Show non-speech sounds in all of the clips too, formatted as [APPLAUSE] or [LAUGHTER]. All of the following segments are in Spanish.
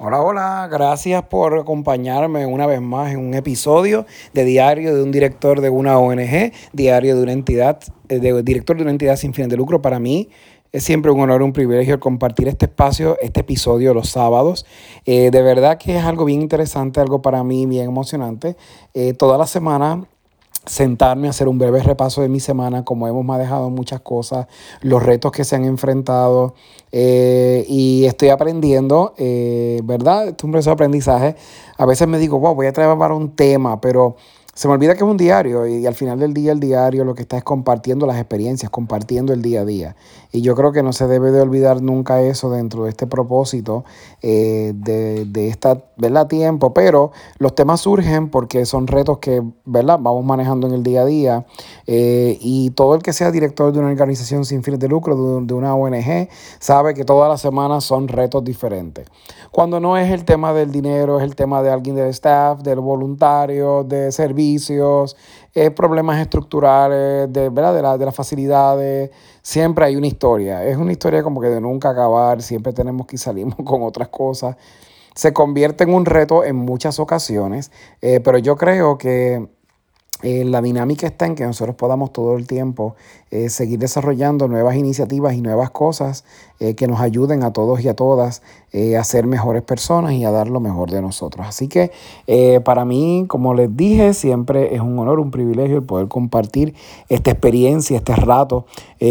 Hola, hola, gracias por acompañarme una vez más en un episodio de Diario de un director de una ONG, Diario de una entidad, eh, de director de una entidad sin fines de lucro. Para mí es siempre un honor, un privilegio compartir este espacio, este episodio los sábados. Eh, de verdad que es algo bien interesante, algo para mí bien emocionante. Eh, toda la semana sentarme a hacer un breve repaso de mi semana, como hemos manejado muchas cosas, los retos que se han enfrentado eh, y estoy aprendiendo, eh, ¿verdad? Es un proceso de aprendizaje. A veces me digo, wow, voy a traer para un tema, pero se me olvida que es un diario y al final del día el diario lo que está es compartiendo las experiencias, compartiendo el día a día. Y yo creo que no se debe de olvidar nunca eso dentro de este propósito eh, de, de esta, ¿verdad? Tiempo, pero los temas surgen porque son retos que, ¿verdad? Vamos manejando en el día a día eh, y todo el que sea director de una organización sin fines de lucro, de, una ONG, sabe que todas las semanas son retos diferentes. Cuando no es el tema del dinero, es el tema de alguien del staff, del voluntario, de servicio eh, problemas estructurales, de, ¿verdad? De, la, de las facilidades. Siempre hay una historia. Es una historia como que de nunca acabar. Siempre tenemos que salir [LAUGHS] con otras cosas. Se convierte en un reto en muchas ocasiones, eh, pero yo creo que eh, la dinámica está en que nosotros podamos todo el tiempo eh, seguir desarrollando nuevas iniciativas y nuevas cosas eh, que nos ayuden a todos y a todas a ser mejores personas y a dar lo mejor de nosotros. Así que para mí, como les dije, siempre es un honor, un privilegio el poder compartir esta experiencia, este rato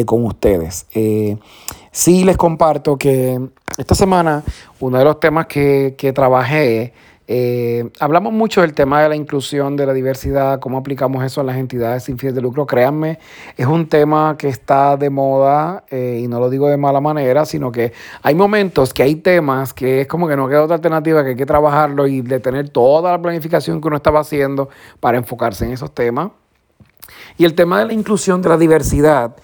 con ustedes. sí les comparto que esta semana uno de los temas que, que trabajé eh, hablamos mucho del tema de la inclusión, de la diversidad, cómo aplicamos eso a las entidades sin fines de lucro. Créanme, es un tema que está de moda eh, y no lo digo de mala manera, sino que hay momentos que hay temas que es como que no queda otra alternativa que hay que trabajarlo y detener toda la planificación que uno estaba haciendo para enfocarse en esos temas. Y el tema de la inclusión, de la diversidad,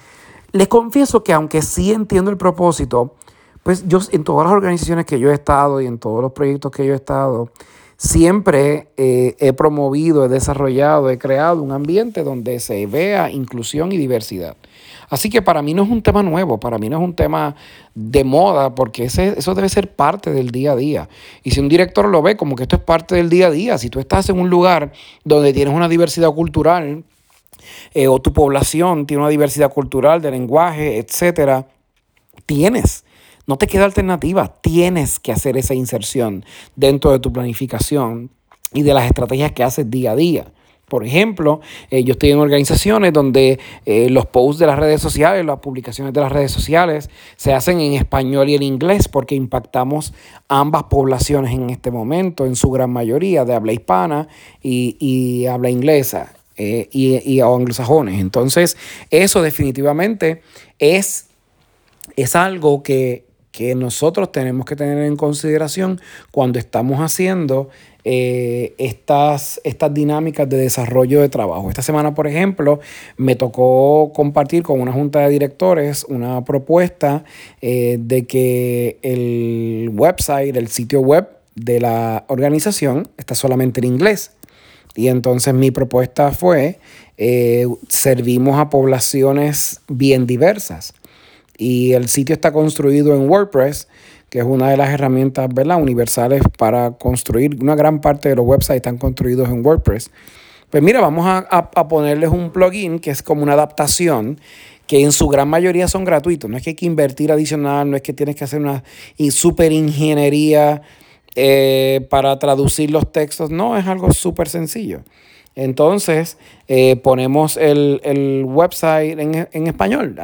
les confieso que aunque sí entiendo el propósito, pues yo en todas las organizaciones que yo he estado y en todos los proyectos que yo he estado, siempre eh, he promovido, he desarrollado, he creado un ambiente donde se vea inclusión y diversidad. Así que para mí no es un tema nuevo, para mí no es un tema de moda, porque ese, eso debe ser parte del día a día. Y si un director lo ve como que esto es parte del día a día, si tú estás en un lugar donde tienes una diversidad cultural, eh, o tu población tiene una diversidad cultural de lenguaje, etcétera, tienes no te queda alternativa, tienes que hacer esa inserción dentro de tu planificación y de las estrategias que haces día a día. Por ejemplo, eh, yo estoy en organizaciones donde eh, los posts de las redes sociales, las publicaciones de las redes sociales se hacen en español y en inglés porque impactamos ambas poblaciones en este momento, en su gran mayoría de habla hispana y, habla inglesa eh, y, y anglosajones. Entonces, eso definitivamente es, es algo que, que nosotros tenemos que tener en consideración cuando estamos haciendo eh, estas, estas dinámicas de desarrollo de trabajo. Esta semana, por ejemplo, me tocó compartir con una junta de directores una propuesta eh, de que el website, el sitio web de la organización está solamente en inglés. Y entonces mi propuesta fue, eh, servimos a poblaciones bien diversas y el sitio está construido en WordPress, que es una de las herramientas ¿verdad? universales para construir. Una gran parte de los websites están construidos en WordPress. Pues mira, vamos a, a, ponerles un plugin que es como una adaptación que en su gran mayoría son gratuitos. No es que hay que invertir adicional, no es que tienes que hacer una super ingeniería eh, para traducir los textos. No, es algo súper sencillo. Entonces, eh, ponemos el, website en, español.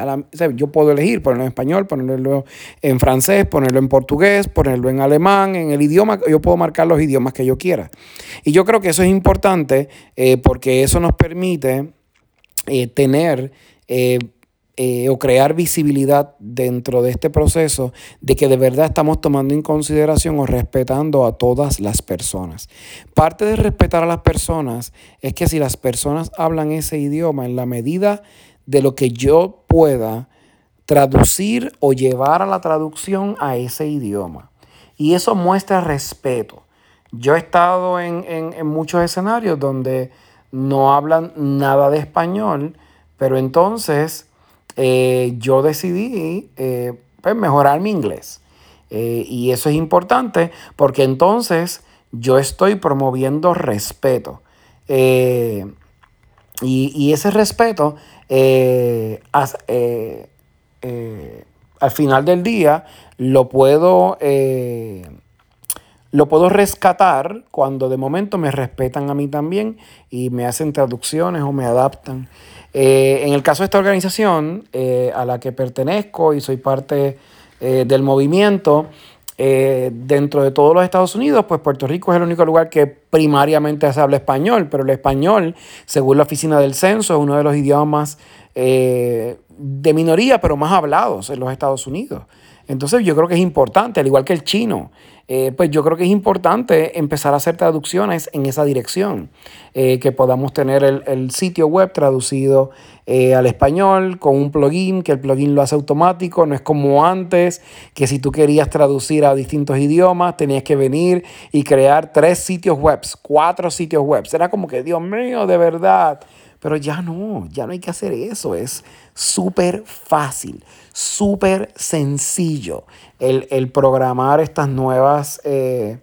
yo puedo elegir ponerlo en español, ponerlo en francés, ponerlo en portugués, ponerlo en alemán, en el idioma. Yo puedo marcar los idiomas que yo quiera. Y yo creo que eso es importante eh, porque eso nos permite eh, tener eh, o crear visibilidad dentro de este proceso de que de verdad estamos tomando en consideración o respetando a todas las personas. Parte de respetar a las personas es que si las personas hablan ese idioma en la medida de lo que yo pueda traducir o llevar a la traducción a ese idioma. Y eso muestra respeto. Yo he estado en, en muchos escenarios donde no hablan nada de español, pero entonces eh, yo decidí eh, pues, mejorar mi inglés. y eso es importante porque entonces yo estoy promoviendo respeto. y, y, ese respeto al final del día lo puedo, eh, lo puedo rescatar cuando de momento me respetan a mí también y me hacen traducciones o me adaptan. Eh, en el caso de esta organización eh, a la que pertenezco y soy parte del movimiento, dentro de todos los Estados Unidos, pues Puerto Rico es el único lugar que primariamente se habla español, pero el español, según la Oficina del Censo, es uno de los idiomas de minoría, pero más hablados en los Estados Unidos. Entonces yo creo que es importante, al igual que el chino, eh, pues yo creo que es importante empezar a hacer traducciones en esa dirección, eh, que podamos tener el, sitio web traducido eh, al español con un plugin, que el plugin lo hace automático, no es como antes, que si tú querías traducir a distintos idiomas, tenías que venir y crear tres sitios web, cuatro sitios web. Era como que, Dios mío, de verdad. Pero ya no, ya no hay que hacer eso. Es súper fácil, súper sencillo el, programar estas nuevas, eh,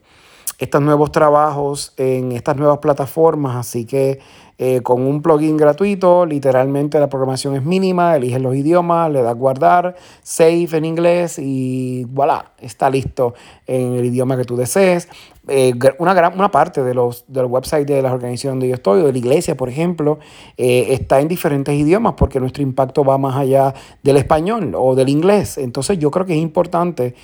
estos nuevos trabajos en estas nuevas plataformas. Así que eh, con un plugin gratuito, literalmente la programación es mínima, eliges los idiomas, le das guardar, save en inglés y voilà, está listo en el idioma que tú desees. Eh, una, gran, una parte de los, del website de las organizaciones donde yo estoy, de la iglesia, por ejemplo, eh, está en diferentes idiomas porque nuestro impacto va más allá del español o del inglés. Entonces yo creo que es importante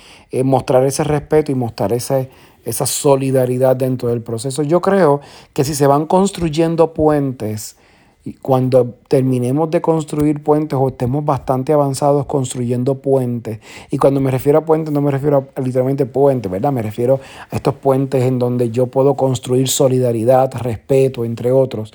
mostrar ese respeto y mostrar esa solidaridad dentro del proceso. Yo creo que si se van construyendo puentes, y cuando terminemos de construir puentes o estemos bastante avanzados construyendo puentes, y cuando me refiero a puentes no me refiero a, literalmente puentes, ¿verdad? Me refiero a estos puentes en donde yo puedo construir solidaridad, respeto, entre otros.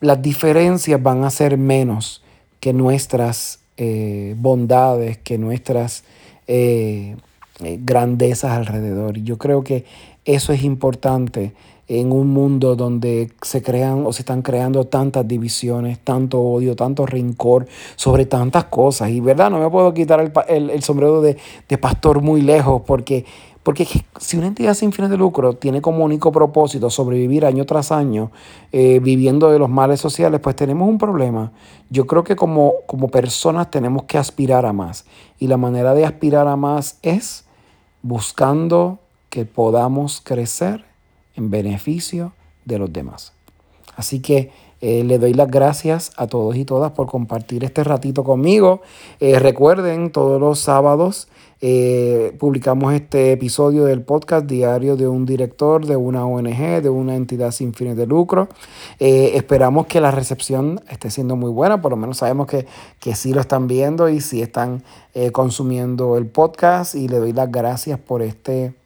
Las diferencias van a ser menos que nuestras eh, bondades, que nuestras... Eh, eh, grandezas alrededor. Y yo creo que eso es importante en un mundo donde se crean o se están creando tantas divisiones, tanto odio, tanto rencor sobre tantas cosas. Y verdad, no me puedo quitar el, sombrero de, pastor muy lejos porque, porque si una entidad sin fines de lucro tiene como único propósito sobrevivir año tras año eh, viviendo de los males sociales, pues tenemos un problema. Yo creo que como, como personas tenemos que aspirar a más. Y la manera de aspirar a más es buscando que podamos crecer en beneficio de los demás. Así que eh, le doy las gracias a todos y todas por compartir este ratito conmigo. Eh, recuerden, todos los sábados eh, publicamos este episodio del podcast diario de un director de una ONG, de una entidad sin fines de lucro. esperamos que la recepción esté siendo muy buena, por lo menos sabemos que, que sí lo están viendo y sí están consumiendo el podcast y le doy las gracias por este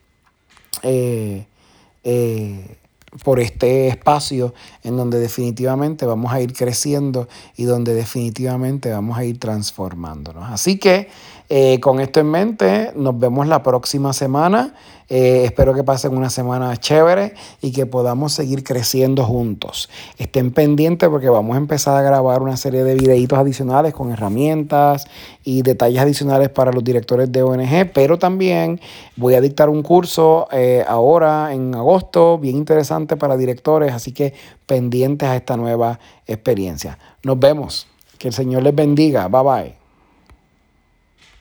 por este espacio en donde definitivamente vamos a ir creciendo y donde definitivamente vamos a ir transformándonos. Así que eh, con esto en mente, nos vemos la próxima semana. Eh, espero que pasen una semana chévere y que podamos seguir creciendo juntos. Estén pendientes porque vamos a empezar a grabar una serie de videitos adicionales con herramientas y detalles adicionales para los directores de ONG, pero también voy a dictar un curso eh, ahora en agosto, bien interesante para directores, así que pendientes a esta nueva experiencia. Nos vemos. Que el Señor les bendiga. Bye bye.